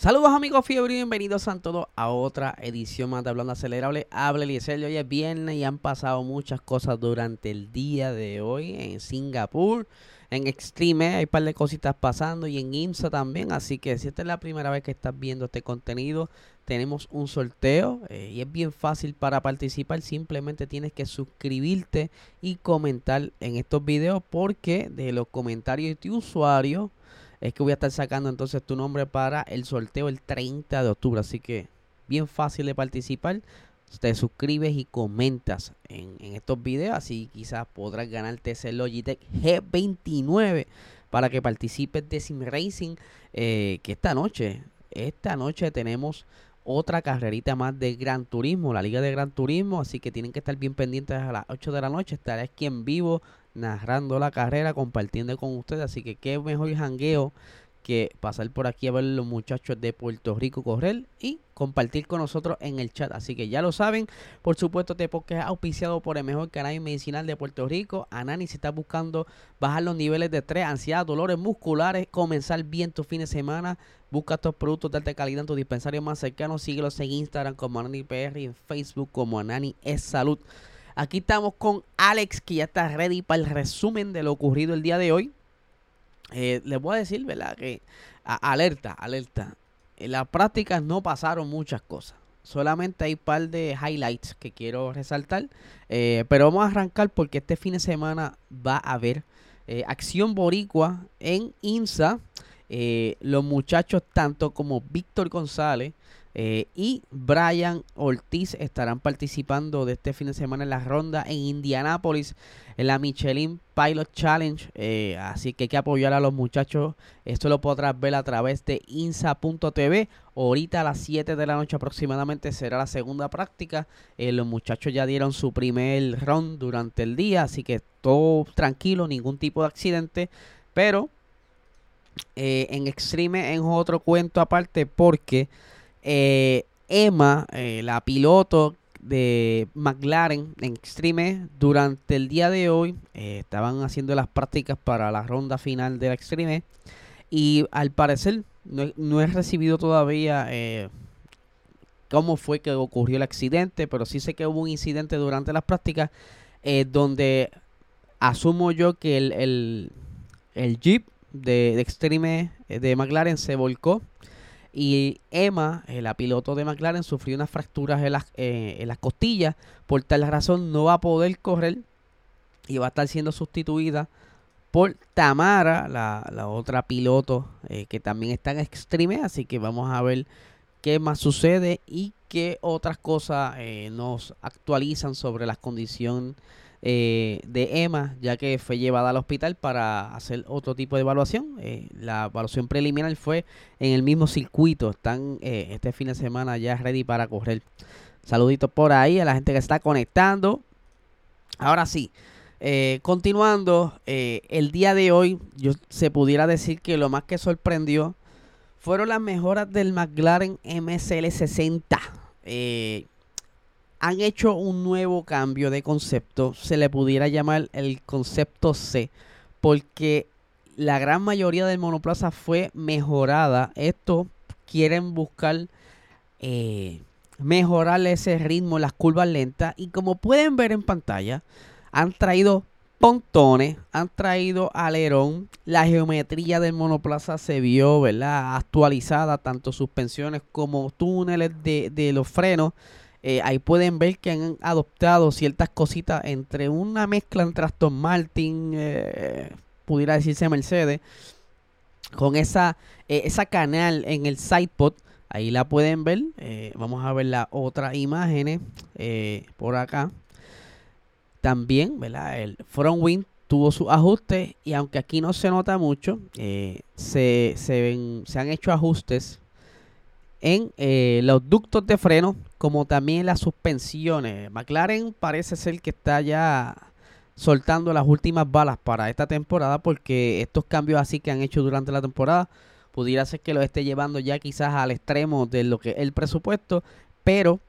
Saludos amigos fiebre y bienvenidos a todos a otra edición más de Hablando Acelerable. Hable Eliezer, hoy es viernes y han pasado muchas cosas durante el día de hoy en Singapur. En Extreme hay un par de cositas pasando y en IMSA también. Así que si esta es la primera vez que estás viendo este contenido, tenemos un sorteo eh, y es bien fácil para participar. Simplemente tienes que suscribirte y comentar en estos videos porque de los comentarios de usuario es que voy a estar sacando entonces tu nombre para el sorteo el 30 de octubre. Así que bien fácil de participar. Te suscribes y comentas en, estos videos. Así quizás podrás ganarte ese Logitech G29 para que participes de Sim Racing. Eh, que esta noche, esta noche tenemos otra carrerita más de Gran Turismo, la Liga de Gran Turismo. Así que tienen que estar bien pendientes a las 8 de la noche. Estaré aquí en vivo narrando la carrera, compartiendo con ustedes. Así que qué mejor jangueo que pasar por aquí a ver los muchachos de Puerto Rico correr y compartir con nosotros en el chat. Así que ya lo saben, por supuesto, este podcast es auspiciado por el mejor canal medicinal de Puerto Rico. Anani, si estás buscando bajar los niveles de estrés, ansiedad, dolores musculares, comenzar bien tu fin de semana, busca estos productos de alta calidad en tu dispensario más cercano. Síguelos en Instagram como Anani PR y en Facebook como Anani es Salud. Aquí estamos con Alex, que ya está ready para el resumen de lo ocurrido el día de hoy. Eh, les voy a decir, ¿verdad? Que alerta, alerta. En las prácticas no pasaron muchas cosas. Solamente hay un par de highlights que quiero resaltar. Eh, pero vamos a arrancar porque este fin de semana va a haber eh, acción boricua en INSA. los muchachos, tanto como Víctor González eh, y Brian Ortiz estarán participando de este fin de semana en la ronda en Indianápolis, en la Michelin Pilot Challenge. Eh, así que hay que apoyar a los muchachos. Esto lo podrás ver a través de insa.tv. Ahorita a las 7 de la noche aproximadamente será la segunda práctica. Eh, los muchachos ya dieron su primer run durante el día, así que todo tranquilo, ningún tipo de accidente. Pero en Extreme es otro cuento aparte porque... Eh, Emma, eh, la piloto de McLaren en Extreme, durante el día de hoy eh, estaban haciendo las prácticas para la ronda final de la Extreme y al parecer no, he recibido todavía cómo fue que ocurrió el accidente, pero sí sé que hubo un incidente durante las prácticas donde asumo yo que el, el, Jeep de, de Extreme de McLaren se volcó y Emma, eh, la piloto de McLaren, sufrió unas fracturas en las, eh, en las costillas. Por tal razón no va a poder correr y va a estar siendo sustituida por Tamara, la, otra piloto eh, que también está en Extreme. Así que vamos a ver qué más sucede y qué otras cosas nos actualizan sobre las condiciones eh, de Emma, ya que fue llevada al hospital para hacer otro tipo de evaluación. Eh, la evaluación preliminar fue en el mismo circuito. Están eh, este fin de semana ya ready para correr. Saluditos por ahí a la gente que está conectando. Ahora sí, continuando, el día de hoy yo se pudiera decir que lo más que sorprendió fueron las mejoras del McLaren MSL60 han hecho un nuevo cambio de concepto, se le pudiera llamar el concepto C, porque la gran mayoría del monoplaza fue mejorada. Esto quieren buscar eh, mejorar ese ritmo, las curvas lentas. Y como pueden ver en pantalla, han traído pontones, han traído alerón. La geometría del monoplaza se vio, ¿verdad? Actualizada, tanto suspensiones como túneles de, de los frenos. Eh, ahí pueden ver que han adoptado ciertas cositas entre una mezcla entre Aston Martin, eh, pudiera decirse Mercedes, con esa, eh, esa canal en el sidepod. Ahí la pueden ver. vamos a ver las otras imágenes por acá. También, ¿verdad? El front wing tuvo sus ajustes y aunque aquí no se nota mucho, se, se, han hecho ajustes en eh, los ductos de freno como también las suspensiones. McLaren parece ser que está ya soltando las últimas balas para esta temporada porque estos cambios así que han hecho durante la temporada pudiera ser que lo esté llevando ya quizás al extremo de lo que es el presupuesto, pero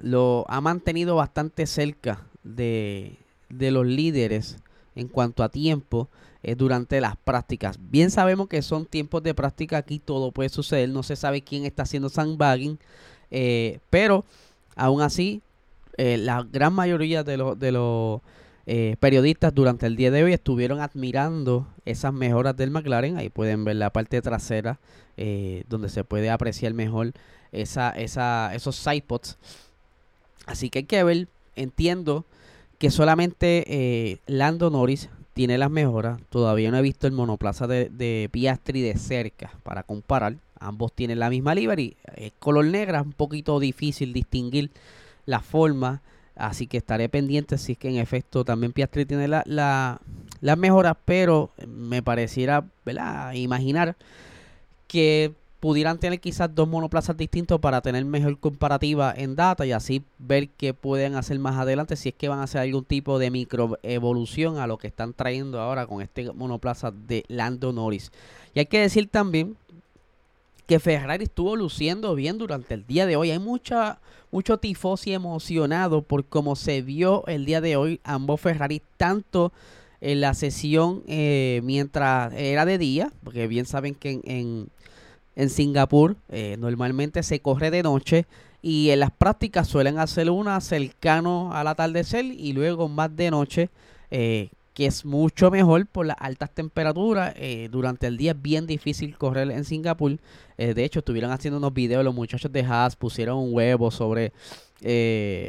lo ha mantenido bastante cerca de, de los líderes en cuanto a tiempo eh, durante las prácticas. Bien sabemos que son tiempos de práctica, aquí todo puede suceder, no se sabe quién está haciendo sandbagging, eh, pero aún así eh, la gran mayoría de, los los periodistas durante el día de hoy estuvieron admirando esas mejoras del McLaren. Ahí pueden ver la parte trasera donde se puede apreciar mejor esa, esa, esos sidepods. Así que hay que ver, entiendo que solamente eh, Lando Norris tiene las mejoras. Todavía no he visto el monoplaza de, Piastri de cerca para comparar. Ambos tienen la misma livery. Es color negra, un poquito difícil distinguir la forma. Así que estaré pendiente si es que en efecto también Piastri tiene la, las mejoras. Pero me pareciera imaginar que pudieran tener quizás dos monoplazas distintos para tener mejor comparativa en data y así ver qué pueden hacer más adelante si es que van a hacer algún tipo de microevolución a lo que están trayendo ahora con este monoplaza de Lando Norris. Y hay que decir también que Ferrari estuvo luciendo bien durante el día de hoy. Hay mucha, mucho tifosi emocionado por cómo se vio el día de hoy ambos Ferrari, tanto en la sesión eh, mientras era de día, porque bien saben que en en Singapur. Eh, normalmente se corre de noche y en las prácticas suelen hacer una cercano al atardecer y luego más de noche, eh, que es mucho mejor por las altas temperaturas. Eh, durante el día es bien difícil correr en Singapur. de hecho, estuvieron haciendo unos videos, los muchachos de Haas pusieron un huevo sobre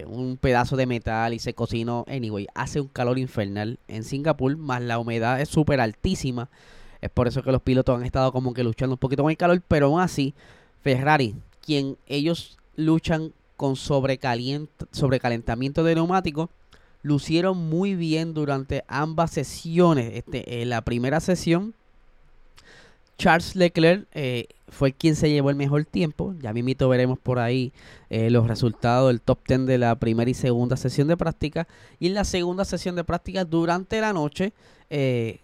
un pedazo de metal y se cocinó. Anyway, hace un calor infernal en Singapur, más la humedad es súper altísima. Es por eso que los pilotos han estado como que luchando un poquito con el calor, pero aún así, Ferrari, quien ellos luchan con sobrecalentamiento de neumáticos, lucieron muy bien durante ambas sesiones. Este, en la primera sesión, Charles Leclerc eh, fue quien se llevó el mejor tiempo. Ya mismito veremos por ahí eh, los resultados del top 10 de la primera y segunda sesión de práctica. Y en la segunda sesión de práctica, durante la noche, eh,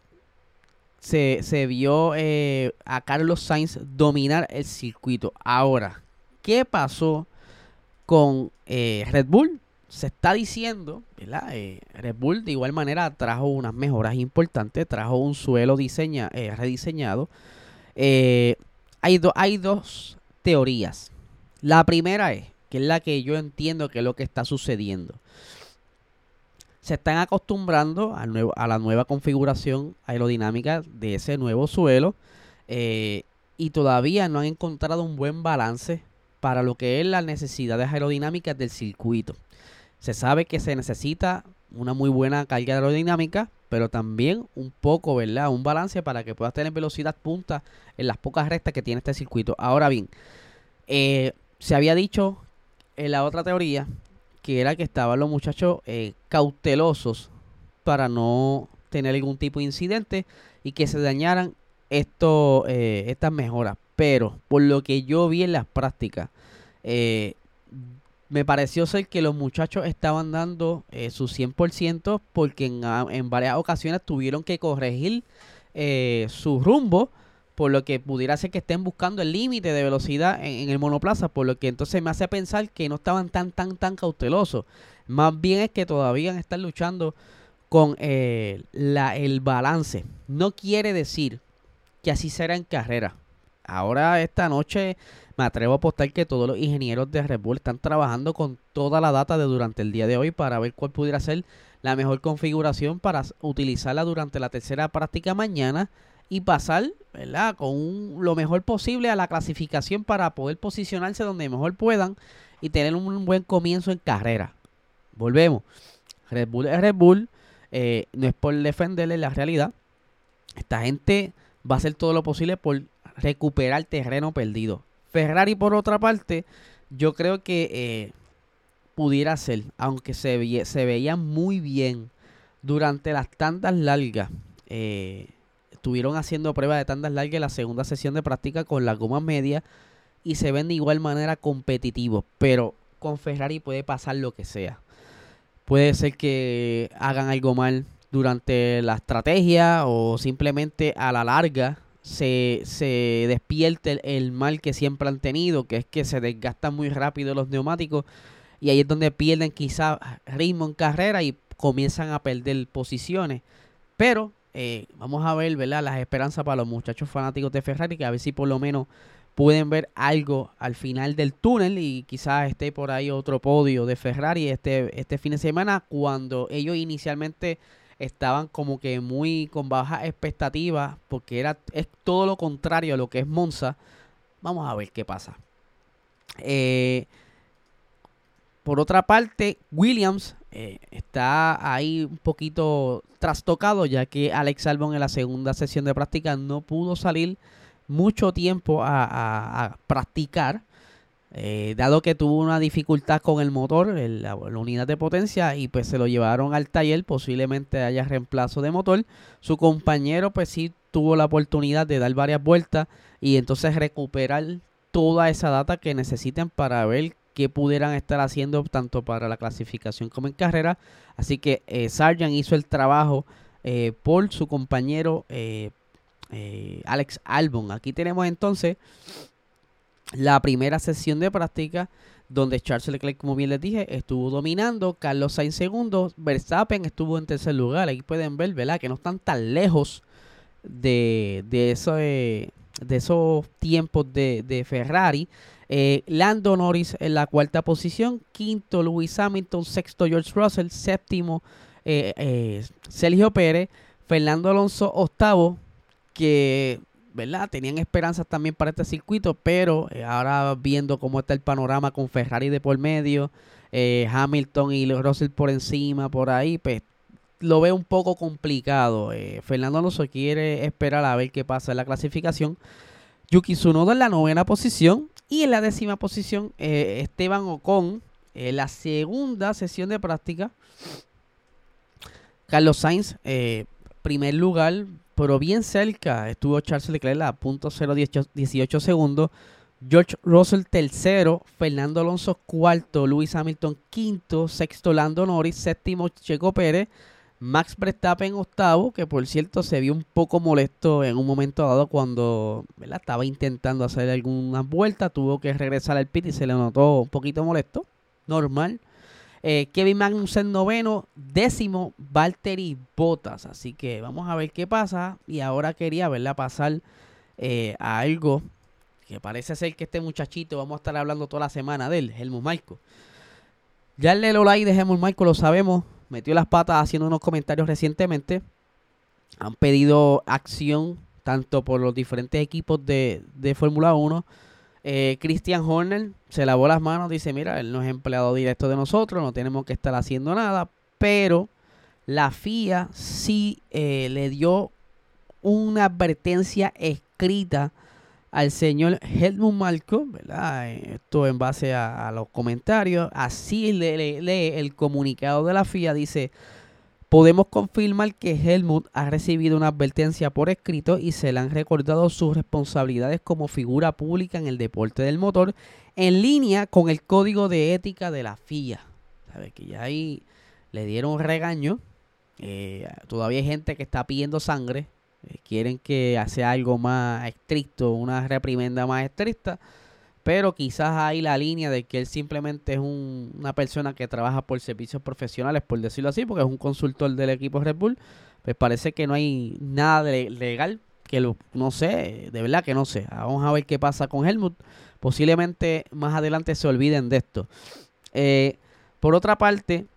se, vio eh, a Carlos Sainz dominar el circuito. Ahora, ¿qué pasó con eh, Red Bull? Se está diciendo, ¿verdad? Eh, Red Bull de igual manera trajo unas mejoras importantes, trajo un suelo diseña, rediseñado. hay, hay dos teorías. La primera es, que es la que yo entiendo que es lo que está sucediendo se están acostumbrando a, la nueva configuración aerodinámica de ese nuevo suelo eh, y todavía no han encontrado un buen balance para lo que es las necesidades aerodinámicas del circuito. Se sabe que se necesita una muy buena carga aerodinámica, pero también un poco, ¿verdad? Un balance para que puedas tener velocidad punta en las pocas rectas que tiene este circuito. Ahora bien, eh, se había dicho en la otra teoría que era que estaban los muchachos eh, cautelosos para no tener algún tipo de incidente y que se dañaran esto, eh, estas mejoras. Pero por lo que yo vi en las prácticas, eh, me pareció ser que los muchachos estaban dando su 100% porque en, en, varias ocasiones tuvieron que corregir su rumbo por lo que pudiera ser que estén buscando el límite de velocidad en, el monoplaza, por lo que entonces me hace pensar que no estaban tan, tan, tan cautelosos. Más bien es que todavía están luchando con eh, la, el balance. No quiere decir que así será en carrera. Ahora esta noche me atrevo a apostar que todos los ingenieros de Red Bull están trabajando con toda la data de durante el día de hoy para ver cuál pudiera ser la mejor configuración para utilizarla durante la tercera práctica mañana y pasar, ¿verdad? Con lo mejor posible a la clasificación para poder posicionarse donde mejor puedan y tener un buen comienzo en carrera. Volvemos. Red Bull es Red Bull. Eh, no es por defenderle la realidad. Esta gente va a hacer todo lo posible por recuperar terreno perdido. Ferrari, por otra parte, yo creo que eh, pudiera ser, aunque se, se veía muy bien Durante las tandas largas, eh, estuvieron haciendo pruebas de tandas largas en la segunda sesión de práctica con la goma media y se ven de igual manera competitivos, pero con Ferrari puede pasar lo que sea. Puede ser que hagan algo mal durante la estrategia o simplemente a la larga se, se despierte el, mal que siempre han tenido, que es que se desgastan muy rápido los neumáticos y ahí es donde pierden quizá ritmo en carrera y comienzan a perder posiciones. Pero eh, vamos a ver, ¿verdad? Las esperanzas para los muchachos fanáticos de Ferrari, que a ver si por lo menos pueden ver algo al final del túnel y quizás esté por ahí otro podio de Ferrari este, este fin de semana cuando ellos inicialmente estaban como que muy con baja expectativas porque era es todo lo contrario a lo que es Monza. Vamos a ver qué pasa. Eh, por otra parte, Williams eh, está ahí un poquito trastocado ya que Alex Albon en la segunda sesión de práctica no pudo salir mucho tiempo a, practicar, eh, dado que tuvo una dificultad con el motor, la, unidad de potencia, y pues se lo llevaron al taller, posiblemente haya reemplazo de motor. Su compañero pues sí tuvo la oportunidad de dar varias vueltas y entonces recuperar toda esa data que necesiten para ver qué pudieran estar haciendo tanto para la clasificación como en carrera. Así que eh, Sargent hizo el trabajo eh, por su compañero eh, eh, Alex Albon. Aquí tenemos entonces la primera sesión de práctica donde Charles Leclerc, como bien les dije, estuvo dominando, Carlos Sainz segundo, Verstappen estuvo en tercer lugar. Aquí pueden ver, ¿verdad? Que no están tan lejos de, de, eso, de esos tiempos de, Ferrari. Eh, Lando Norris en la cuarta posición, quinto Lewis Hamilton, sexto George Russell, séptimo eh, Sergio Pérez, Fernando Alonso octavo, que, ¿verdad? Tenían esperanzas también para este circuito, pero eh, ahora viendo cómo está el panorama con Ferrari de por medio, eh, Hamilton y Russell por encima, por ahí, pues lo veo un poco complicado. Eh, Fernando Alonso quiere esperar a ver qué pasa en la clasificación. Yuki Tsunoda en la novena posición y en la décima posición Esteban Ocon en la segunda sesión de práctica. Carlos Sainz, primer lugar, pero bien cerca estuvo Charles Leclerc a punto 0.18 segundos. George Russell tercero, Fernando Alonso cuarto, Luis Hamilton quinto, sexto Lando Norris, séptimo Checo Pérez, Max Verstappen octavo, que por cierto se vio un poco molesto en un momento dado cuando estaba intentando hacer algunas vueltas, tuvo que regresar al pit y se le notó un poquito molesto, normal. Eh, Kevin Magnussen noveno, décimo Valtteri Bottas. Así que vamos a ver qué pasa. Y ahora quería verla pasar eh, a algo que parece ser que este muchachito, vamos a estar hablando toda la semana de él, Helmut Marco. Ya el Lelolai de Helmut Marco lo sabemos, metió las patas haciendo unos comentarios recientemente. Han pedido acción tanto por los diferentes equipos de, de Fórmula 1 eh, Christian Horner se lavó las manos, dice, mira, él no es empleado directo de nosotros, no tenemos que estar haciendo nada, pero la FIA sí eh, le dio una advertencia escrita al señor Helmut Marco, ¿verdad? Esto en base a, los comentarios. Así lee el comunicado de la FIA, dice, Podemos confirmar que Helmut ha recibido una advertencia por escrito y se le han recordado sus responsabilidades como figura pública en el deporte del motor en línea con el código de ética de la FIA. ¿Sabe? Que ya ahí le dieron regaño. Eh, todavía hay gente que está pidiendo sangre. Eh, quieren que sea algo más estricto, una reprimenda más estricta pero quizás hay la línea de que él simplemente es una persona que trabaja por servicios profesionales, por decirlo así, porque es un consultor del equipo Red Bull, pues parece que no hay nada de legal, que lo, no sé, de verdad que no sé. Vamos a ver qué pasa con Helmut. Posiblemente más adelante se olviden de esto. Eh, por otra parte,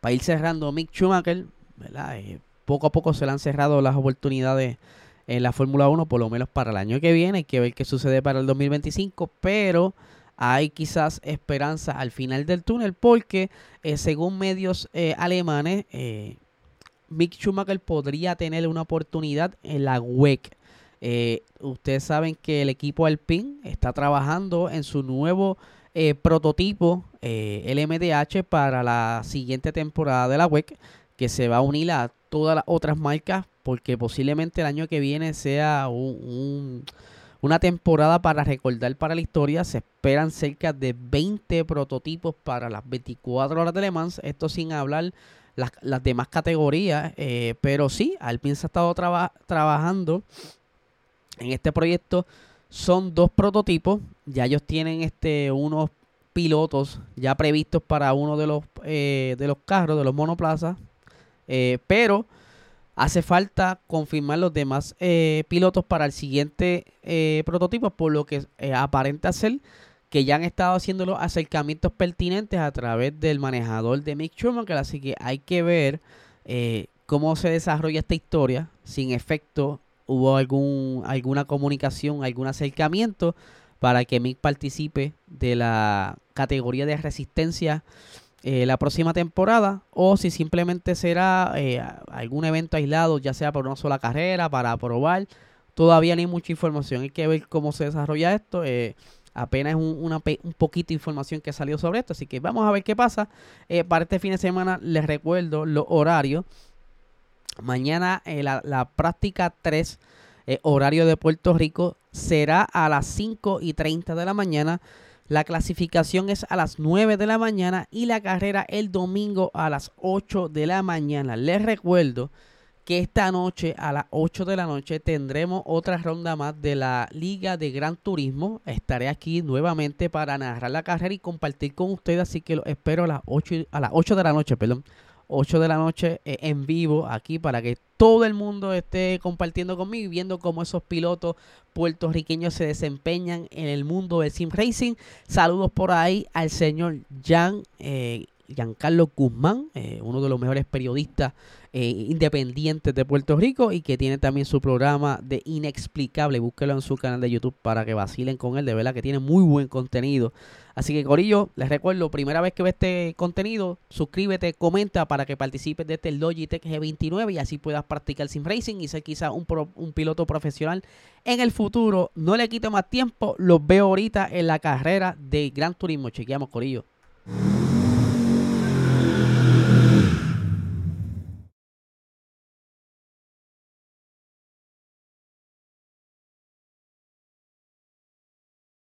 para ir cerrando, Mick Schumacher, ¿verdad? Eh, poco a poco se le han cerrado las oportunidades en la Fórmula 1, por lo menos para el año que viene. Hay que ver qué sucede para el 2025, pero hay quizás esperanza al final del túnel porque eh, según medios eh, alemanes, eh, Mick Schumacher podría tener una oportunidad en la WEC. ustedes saben que el equipo Alpine está trabajando en su nuevo prototipo, el MDH, para la siguiente temporada de la WEC que se va a unir a todas las otras marcas porque posiblemente el año que viene sea un, una temporada para recordar para la historia. Se esperan cerca de 20 prototipos para las 24 horas de Le Mans. Esto sin hablar las, las demás categorías. Eh, pero sí, Alpine se ha estado trabajando en este proyecto. Son dos prototipos. Ya ellos tienen este unos pilotos ya previstos para uno de los, eh, de los carros, de los monoplazas. Eh, pero hace falta confirmar los demás eh, pilotos para el siguiente prototipo, por lo que aparenta ser que ya han estado haciendo los acercamientos pertinentes a través del manejador de Mick Schumacher. Así que hay que ver cómo se desarrolla esta historia. Sin efecto, hubo algún, alguna comunicación, algún acercamiento para que Mick participe de la categoría de resistencia eh, la próxima temporada o si simplemente será eh, algún evento aislado, ya sea por una sola carrera, para probar. Todavía no hay mucha información, hay que ver cómo se desarrolla esto. Eh, apenas un, una, un poquito de información que salió sobre esto, así que vamos a ver qué pasa. para este fin de semana les recuerdo los horarios. Mañana la, la práctica 3 eh, horario de Puerto Rico, será a las 5 y 30 de la mañana. La clasificación es a las 9 de la mañana y la carrera el domingo a las 8 de la mañana. Les recuerdo que esta noche a las 8 de la noche tendremos otra ronda más de la Liga de Gran Turismo. Estaré aquí nuevamente para narrar la carrera y compartir con ustedes, así que lo espero a las 8, a las 8 de la noche, perdón. 8 de la noche eh, en vivo aquí para que todo el mundo esté compartiendo conmigo y viendo cómo esos pilotos puertorriqueños se desempeñan en el mundo del sim racing. Saludos por ahí al señor Jan, eh, Giancarlo Guzmán, eh, uno de los mejores periodistas eh, independientes de Puerto Rico y que tiene también su programa de Inexplicable. Búsquelo en su canal de YouTube para que vacilen con él. De verdad que tiene muy buen contenido. Así que, Corillo, les recuerdo, primera vez que ve este contenido, suscríbete, comenta para que participes de este Logitech G29 y así puedas practicar sim racing y ser quizá un, un piloto profesional en el futuro. No le quito más tiempo, los veo ahorita en la carrera de Gran Turismo. Chequeamos, Corillo.